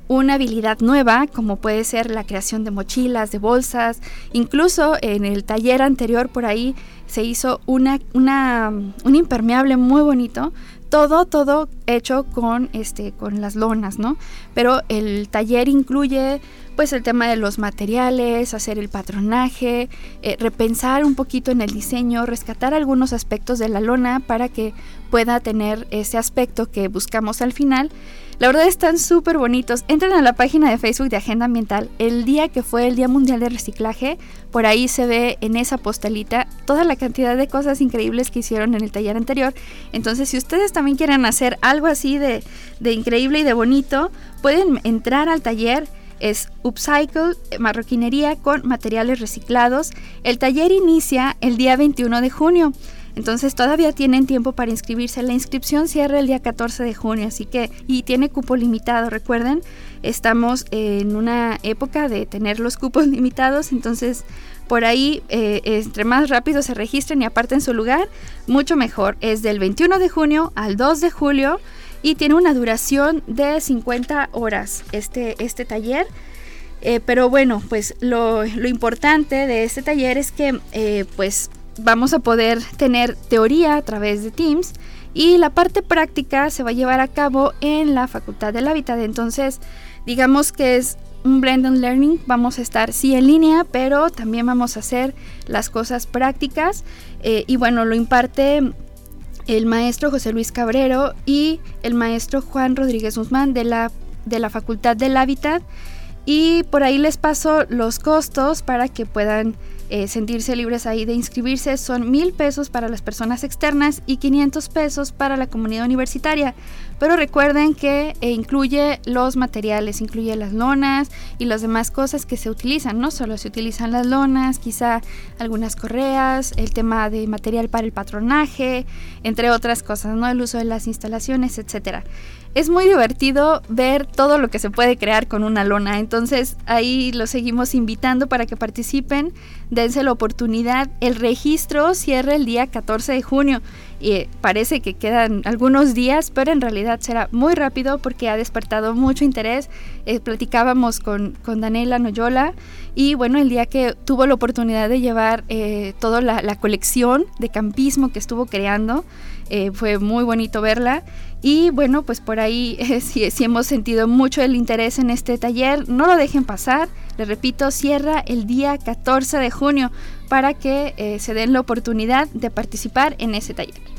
una habilidad nueva, como puede ser la creación de mochilas, de bolsas, incluso en el taller anterior por ahí se hizo una, una, un impermeable muy bonito, todo, todo hecho con, este, con las lonas, ¿no? Pero el taller incluye pues el tema de los materiales, hacer el patronaje, eh, repensar un poquito en el diseño, rescatar algunos aspectos de la lona para que pueda tener ese aspecto que buscamos al final la verdad están súper bonitos. Entren a la página de Facebook de Agenda Ambiental. El día que fue el Día Mundial de Reciclaje, por ahí se ve en esa postalita toda la cantidad de cosas increíbles que hicieron en el taller anterior. Entonces, si ustedes también quieren hacer algo así de, de increíble y de bonito, pueden entrar al taller es Upcycle Marroquinería con materiales reciclados. El taller inicia el día 21 de junio. Entonces todavía tienen tiempo para inscribirse. La inscripción cierra el día 14 de junio, así que y tiene cupo limitado. Recuerden, estamos en una época de tener los cupos [laughs] limitados, entonces por ahí eh, entre más rápido se registren y aparten su lugar, mucho mejor. Es del 21 de junio al 2 de julio y tiene una duración de 50 horas este, este taller. Eh, pero bueno, pues lo, importante de este taller es que eh, pues vamos a poder tener teoría a través de Teams y la parte práctica se va a llevar a cabo en la Facultad del Hábitat. Entonces, digamos que es un blended learning, vamos a estar sí en línea, pero también vamos a hacer las cosas prácticas eh, y bueno, lo imparte el maestro José Luis Cabrero y el maestro Juan Rodríguez Guzmán de la, de la Facultad del Hábitat y por ahí les paso los costos para que puedan eh, sentirse libres ahí de inscribirse son mil pesos para las personas externas y 500 pesos para la comunidad universitaria. Pero recuerden que eh, incluye los materiales, incluye las lonas y las demás cosas que se utilizan. No solo se utilizan las lonas, quizá algunas correas, el tema de material para el patronaje, entre otras cosas, ¿no? El uso de las instalaciones, etcétera es muy divertido ver todo lo que se puede crear con una lona. Entonces ahí los seguimos invitando para que participen dense la oportunidad. El registro cierra el día 14 de junio y parece que quedan algunos días, pero en realidad será muy rápido porque ha despertado mucho interés. Eh, platicábamos con, con Daniela Noyola y bueno, el día que tuvo la oportunidad de llevar eh, toda la, colección de campismo que estuvo creando, eh, fue muy bonito verla. Y bueno, pues por ahí [laughs] sí, sí, hemos sentido mucho el interés en este taller. No lo dejen pasar. Les repito, cierra el día 14 de junio para que se den la oportunidad de participar en ese taller.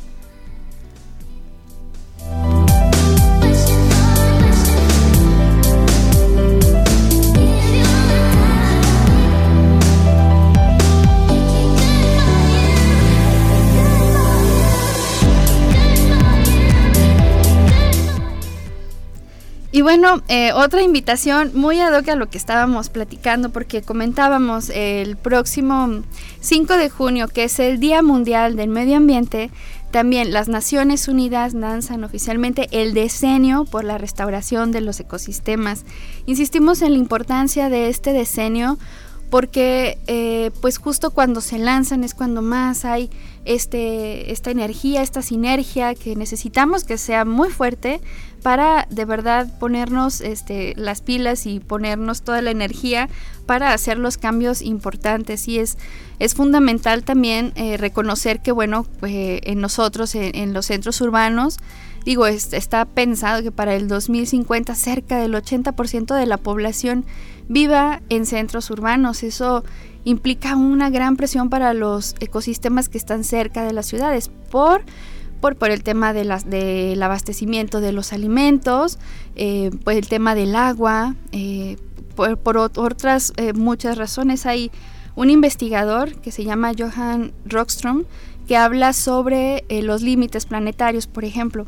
Y bueno, eh, otra invitación muy ad hoc a lo que estábamos platicando, porque comentábamos el próximo 5 de junio, que es el Día Mundial del Medio Ambiente, también las Naciones Unidas lanzan oficialmente el decenio por la restauración de los ecosistemas. Insistimos en la importancia de este decenio porque eh, pues justo cuando se lanzan es cuando más hay este, esta energía, esta sinergia que necesitamos que sea muy fuerte para de verdad ponernos este, las pilas y ponernos toda la energía para hacer los cambios importantes. Y es, es fundamental también eh, reconocer que, bueno, eh, en nosotros, en, los centros urbanos, digo, está pensado que para el 2050 cerca del 80% de la población viva en centros urbanos. Eso implica una gran presión para los ecosistemas que están cerca de las ciudades por por, el tema de las, del abastecimiento de los alimentos, eh, pues el tema del agua, eh, por, otras eh, muchas razones. Hay un investigador que se llama Johan Rockstrom que habla sobre los límites planetarios, por ejemplo.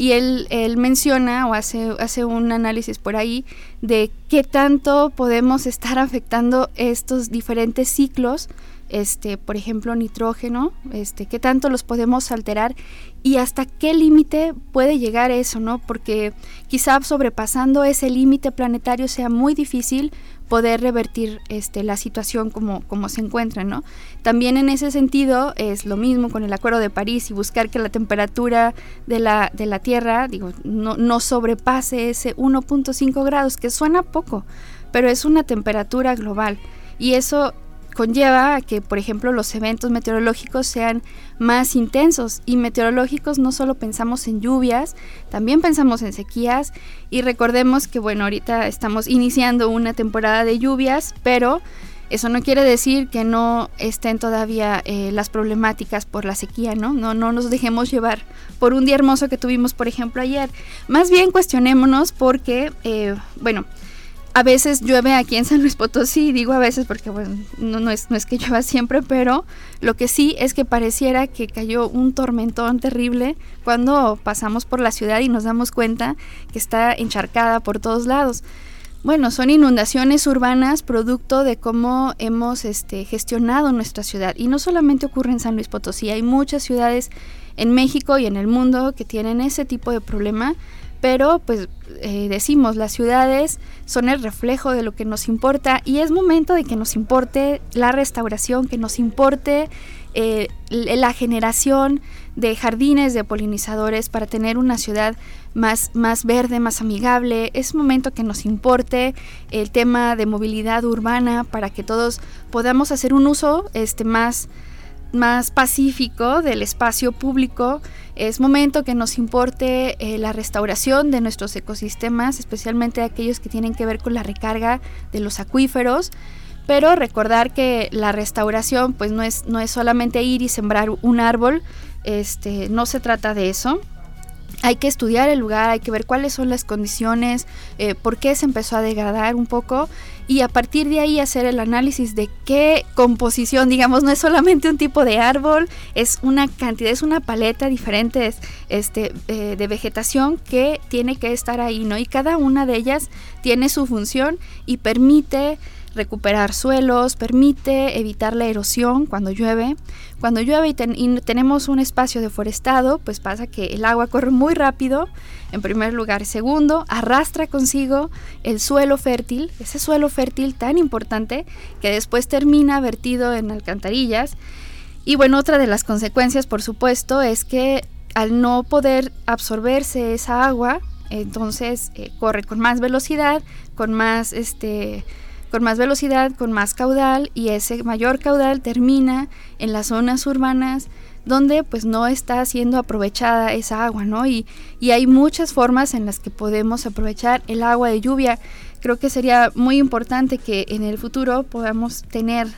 Y él, él, menciona o hace, hace un análisis por ahí de qué tanto podemos estar afectando estos diferentes ciclos este, por ejemplo, nitrógeno, este, qué tanto los podemos alterar y hasta qué límite puede llegar eso, ¿no? Porque quizá sobrepasando ese límite planetario sea muy difícil poder revertir este, la situación como, como se encuentra, ¿no? También en ese sentido es lo mismo con el Acuerdo de París y buscar que la temperatura de la, de la Tierra, digo, no, no sobrepase ese 1.5 grados, que suena poco, pero es una temperatura global. Y eso conlleva a que, por ejemplo, los eventos meteorológicos sean más intensos. Y meteorológicos no solo pensamos en lluvias, también pensamos en sequías. Y recordemos que, bueno, ahorita estamos iniciando una temporada de lluvias, pero eso no quiere decir que no estén todavía eh, las problemáticas por la sequía, ¿no? ¿no? No nos dejemos llevar por un día hermoso que tuvimos, por ejemplo, ayer. Más bien cuestionémonos porque, eh, bueno, a veces llueve aquí en San Luis Potosí, digo a veces porque bueno, no, es, no es que llueva siempre, pero lo que sí es que pareciera que cayó un tormentón terrible cuando pasamos por la ciudad y nos damos cuenta que está encharcada por todos lados. Bueno, son inundaciones urbanas producto de cómo hemos este, gestionado nuestra ciudad. Y no solamente ocurre en San Luis Potosí, hay muchas ciudades en México y en el mundo que tienen ese tipo de problema pero pues eh, decimos, las ciudades son el reflejo de lo que nos importa y es momento de que nos importe la restauración, que nos importe eh, la generación de jardines de polinizadores para tener una ciudad más, más verde, más amigable. Es momento que nos importe el tema de movilidad urbana para que todos podamos hacer un uso este, más más pacífico del espacio público. Es momento que nos importe eh, la restauración de nuestros ecosistemas, especialmente aquellos que tienen que ver con la recarga de los acuíferos. Pero recordar que la restauración pues no es, no es solamente ir y sembrar un árbol, este, no se trata de eso hay que estudiar el lugar, hay que ver cuáles son las condiciones, eh, por qué se empezó a degradar un poco y a partir de ahí hacer el análisis de qué composición, digamos, no es solamente un tipo de árbol, es una cantidad, es una paleta diferente este, eh, de vegetación que tiene que estar ahí, ¿no? Y cada una de ellas tiene su función y permite recuperar suelos, permite evitar la erosión cuando llueve. Cuando llueve y, tenemos un espacio deforestado, pues pasa que el agua corre muy rápido, en primer lugar. Segundo, arrastra consigo el suelo fértil, ese suelo fértil tan importante que después termina vertido en alcantarillas. Y bueno, otra de las consecuencias, por supuesto, es que al no poder absorberse esa agua, entonces eh, corre con más velocidad, con más este con más velocidad, con más caudal y ese mayor caudal termina en las zonas urbanas donde pues no está siendo aprovechada esa agua, ¿no? Y, y hay muchas formas en las que podemos aprovechar el agua de lluvia. Creo que sería muy importante que en el futuro podamos tener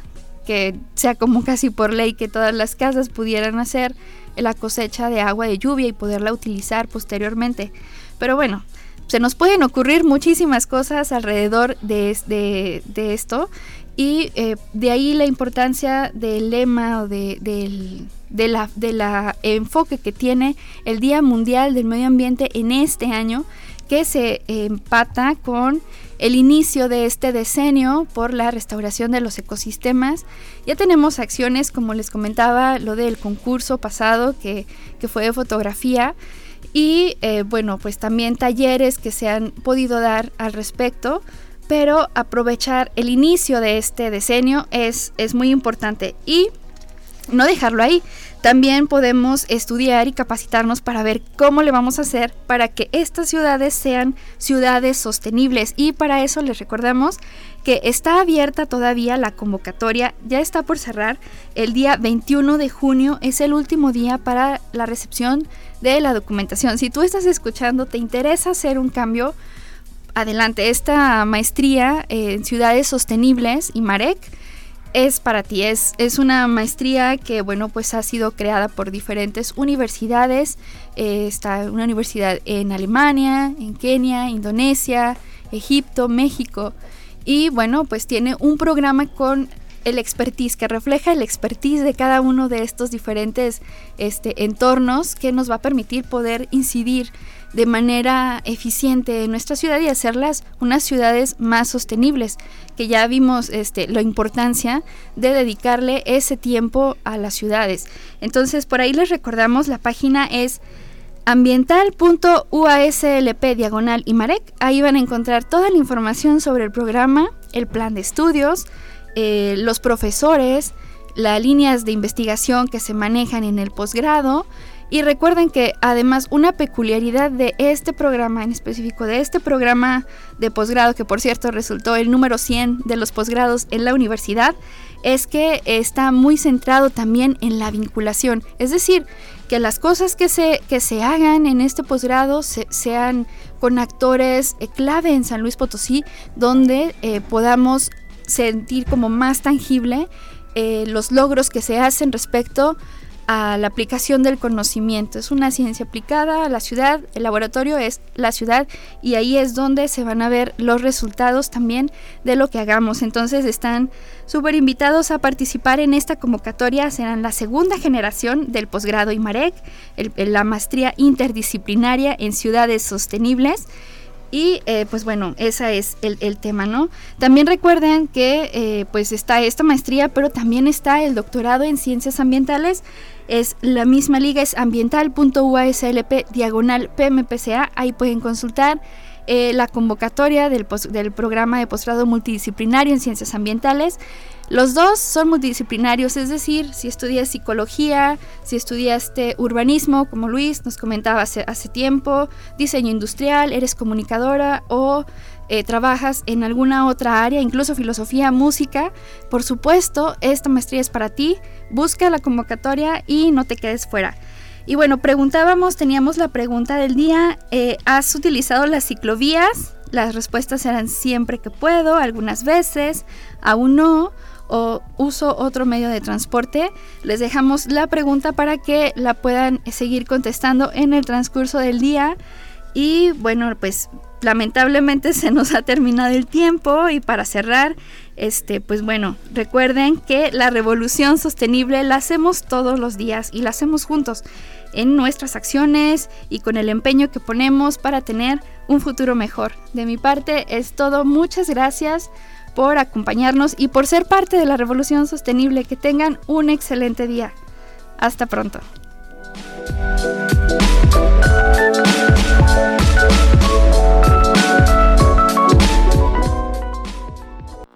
que sea como casi por ley que todas las casas pudieran hacer la cosecha de agua de lluvia y poderla utilizar posteriormente. Pero bueno, se nos pueden ocurrir muchísimas cosas alrededor de, de, esto y eh, de ahí la importancia del lema o de, de, la, de la enfoque que tiene el Día Mundial del Medio Ambiente en este año que se empata con el inicio de este decenio por la restauración de los ecosistemas. Ya tenemos acciones, como les comentaba, lo del concurso pasado que, que fue de fotografía y eh, bueno, pues también talleres que se han podido dar al respecto, pero aprovechar el inicio de este decenio es, es muy importante y no dejarlo ahí. También podemos estudiar y capacitarnos para ver cómo le vamos a hacer para que estas ciudades sean ciudades sostenibles. Y para eso les recordamos que está abierta todavía la convocatoria, ya está por cerrar. El día 21 de junio es el último día para la recepción de la documentación. Si tú estás escuchando, te interesa hacer un cambio, adelante. Esta maestría en ciudades sostenibles y Marek es para ti. Es, es una maestría que, bueno, pues ha sido creada por diferentes universidades. Eh, está una universidad en Alemania, en Kenia, Indonesia, Egipto, México. Y bueno, pues tiene un programa con el expertise, que refleja el expertise de cada uno de estos diferentes este, entornos que nos va a permitir poder incidir de manera eficiente en nuestra ciudad y hacerlas unas ciudades más sostenibles, que ya vimos este, la importancia de dedicarle ese tiempo a las ciudades. Entonces, por ahí les recordamos, la página es ambiental.uaslp diagonal y. Ahí van a encontrar toda la información sobre el programa, el plan de estudios, eh, los profesores, las líneas de investigación que se manejan en el posgrado. Y recuerden que además una peculiaridad de este programa en específico, de este programa de posgrado, que por cierto resultó el número 100 de los posgrados en la universidad, es que está muy centrado también en la vinculación. Es decir, que las cosas que se, que se hagan en este posgrado sean con actores eh, clave en San Luis Potosí, donde eh, podamos sentir como más tangible eh, los logros que se hacen respecto a la aplicación del conocimiento. Es una ciencia aplicada a la ciudad, el laboratorio es la ciudad y ahí es donde se van a ver los resultados también de lo que hagamos. Entonces están súper invitados a participar en esta convocatoria. Serán la segunda generación del posgrado IMAREC, la maestría interdisciplinaria en ciudades sostenibles. Y eh, pues bueno, ese es el, tema, ¿no? También recuerden que eh, pues está esta maestría, pero también está el doctorado en ciencias ambientales. Es la misma liga, es ambiental.uaslp diagonal PMPCA. Ahí pueden consultar eh, la convocatoria del, del programa de posgrado multidisciplinario en ciencias ambientales. Los dos son multidisciplinarios, es decir, si estudias psicología, si estudiaste urbanismo, como Luis nos comentaba hace, tiempo, diseño industrial, eres comunicadora o eh, trabajas en alguna otra área, incluso filosofía, música, por supuesto, esta maestría es para ti. Busca la convocatoria y no te quedes fuera. Y bueno, preguntábamos, teníamos la pregunta del día, eh, ¿has utilizado las ciclovías? Las respuestas eran siempre que puedo, algunas veces, aún no o uso otro medio de transporte, les dejamos la pregunta para que la puedan seguir contestando en el transcurso del día. Y bueno, pues lamentablemente se nos ha terminado el tiempo y para cerrar, este, pues bueno, recuerden que la revolución sostenible la hacemos todos los días y la hacemos juntos en nuestras acciones y con el empeño que ponemos para tener un futuro mejor. De mi parte es todo, muchas gracias por acompañarnos y por ser parte de la revolución sostenible. Que tengan un excelente día. Hasta pronto.